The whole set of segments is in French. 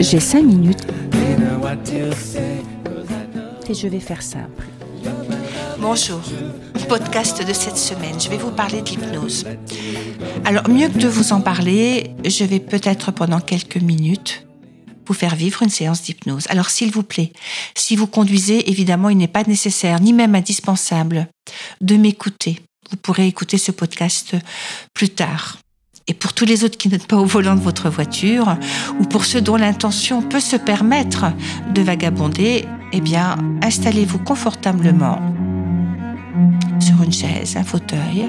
J'ai cinq minutes et je vais faire simple. Bonjour, podcast de cette semaine, je vais vous parler de l'hypnose. Alors, mieux que de vous en parler, je vais peut-être pendant quelques minutes vous faire vivre une séance d'hypnose. Alors, s'il vous plaît, si vous conduisez, évidemment, il n'est pas nécessaire, ni même indispensable, de m'écouter. Vous pourrez écouter ce podcast plus tard. Et pour tous les autres qui n'êtes pas au volant de votre voiture, ou pour ceux dont l'intention peut se permettre de vagabonder, eh bien, installez-vous confortablement sur une chaise, un fauteuil,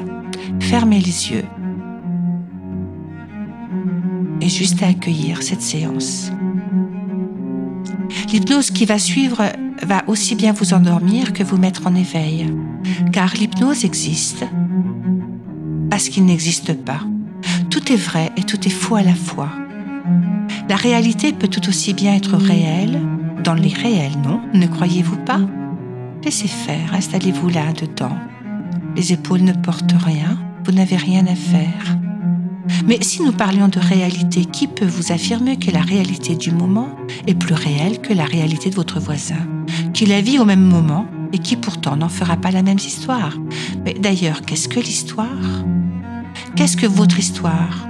fermez les yeux et juste à accueillir cette séance. L'hypnose qui va suivre va aussi bien vous endormir que vous mettre en éveil, car l'hypnose existe parce qu'il n'existe pas. Tout est vrai et tout est faux à la fois. La réalité peut tout aussi bien être réelle dans l'irréel, non? Ne croyez-vous pas? Laissez faire, installez-vous là dedans. Les épaules ne portent rien, vous n'avez rien à faire. Mais si nous parlions de réalité, qui peut vous affirmer que la réalité du moment est plus réelle que la réalité de votre voisin, qui la vit au même moment et qui pourtant n'en fera pas la même histoire? Mais d'ailleurs, qu'est-ce que l'histoire? Qu'est-ce que votre histoire?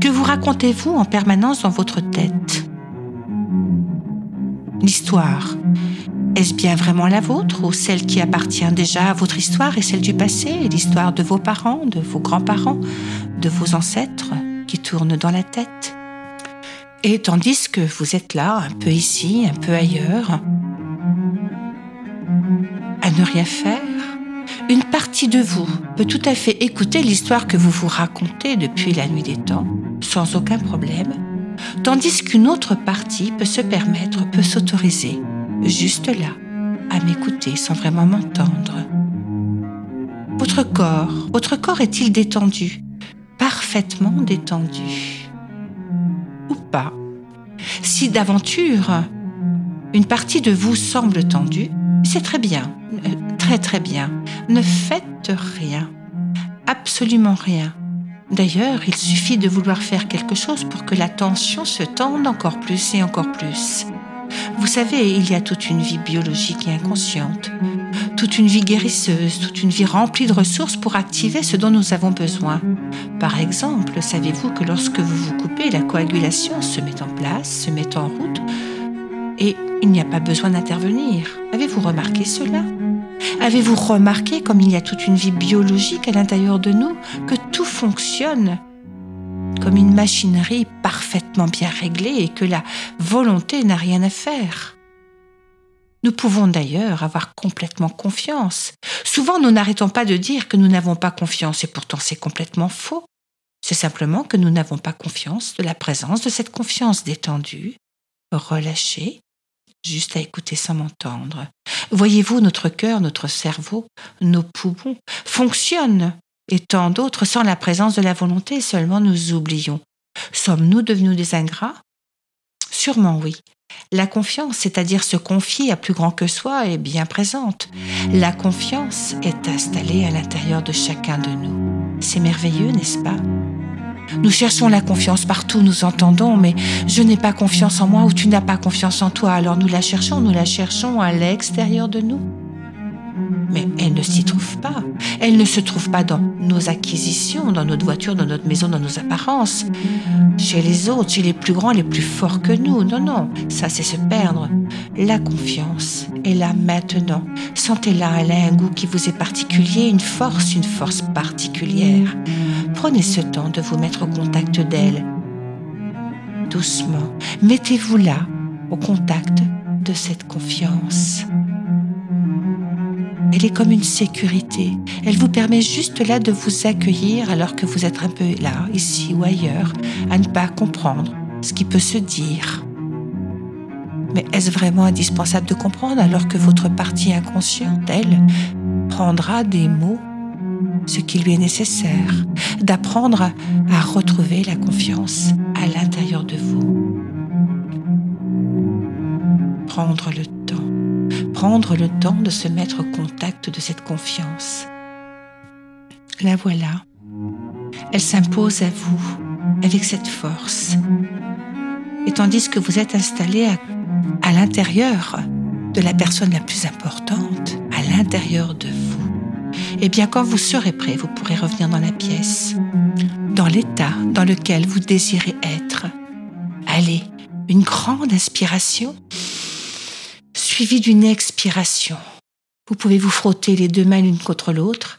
Que vous racontez-vous en permanence dans votre tête? L'histoire, est-ce bien vraiment la vôtre ou celle qui appartient déjà à votre histoire et celle du passé, l'histoire de vos parents, de vos grands-parents, de vos ancêtres qui tournent dans la tête? Et tandis que vous êtes là, un peu ici, un peu ailleurs, à ne rien faire, une partie de vous peut tout à fait écouter l'histoire que vous vous racontez depuis la nuit des temps, sans aucun problème, tandis qu'une autre partie peut se permettre, peut s'autoriser juste là, à m'écouter sans vraiment m'entendre. Votre corps, votre corps est-il détendu? Parfaitement détendu Ou pas Si d'aventure, une partie de vous semble tendue, c'est très bien, euh, très très bien. Ne faites rien, absolument rien. D'ailleurs, il suffit de vouloir faire quelque chose pour que la tension se tende encore plus et encore plus. Vous savez, il y a toute une vie biologique et inconsciente, toute une vie guérisseuse, toute une vie remplie de ressources pour activer ce dont nous avons besoin. Par exemple, savez-vous que lorsque vous vous coupez, la coagulation se met en place, se met en route, et il n'y a pas besoin d'intervenir. Avez-vous remarqué cela? Avez-vous remarqué comme il y a toute une vie biologique à l'intérieur de nous, que tout fonctionne? Comme une machinerie parfaitement bien réglée et que la volonté n'a rien à faire. Nous pouvons d'ailleurs avoir complètement confiance. Souvent, nous n'arrêtons pas de dire que nous n'avons pas confiance et pourtant c'est complètement faux. C'est simplement que nous n'avons pas confiance de la présence de cette confiance détendue, relâchée, juste à écouter sans m'entendre. Voyez-vous, notre cœur, notre cerveau, nos poumons fonctionnent et tant d'autres sans la présence de la volonté, seulement nous oublions. Sommes-nous devenus des ingrats? Sûrement oui. La confiance, c'est-à-dire se confier à plus grand que soi, est bien présente. La confiance est installée à l'intérieur de chacun de nous. C'est merveilleux, n'est-ce pas? Nous cherchons la confiance partout, nous entendons, mais je n'ai pas confiance en moi ou tu n'as pas confiance en toi, alors nous la cherchons, nous la cherchons à l'extérieur de nous. Mais elle ne s'y trouve pas. Elle ne se trouve pas dans nos acquisitions, dans notre voiture, dans notre maison, dans nos apparences, chez les autres, chez les plus grands, les plus forts que nous. Non, non, ça c'est se perdre. La confiance est là maintenant. Sentez-la, elle a un goût qui vous est particulier, une force, une force particulière. Prenez ce temps de vous mettre au contact d'elle. Doucement, mettez-vous là, au contact de cette confiance. Comme une sécurité. Elle vous permet juste là de vous accueillir alors que vous êtes un peu là, ici ou ailleurs, à ne pas comprendre ce qui peut se dire. Mais est-ce vraiment indispensable de comprendre alors que votre partie inconsciente, elle, prendra des mots ce qui lui est nécessaire, d'apprendre à retrouver la confiance à l'intérieur de vous? Prendre le temps prendre le temps de se mettre au contact de cette confiance. La voilà. elle s'impose à vous avec cette force. Et tandis que vous êtes installé à, à l'intérieur de la personne la plus importante, à l'intérieur de vous, eh bien quand vous serez prêt, vous pourrez revenir dans la pièce, dans l'état dans lequel vous désirez être. Allez, une grande inspiration suivie d'une expiration. Vous pouvez vous frotter les deux mains l'une contre l'autre.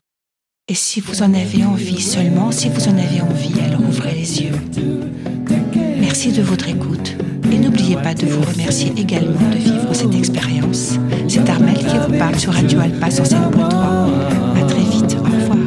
Et si vous en avez envie, seulement si vous en avez envie, alors ouvrez les yeux. Merci de votre écoute. Et n'oubliez pas de vous remercier également de vivre cette expérience. C'est Armel qui vous parle sur Radio Alpa sur 7.3. À très vite. Au revoir.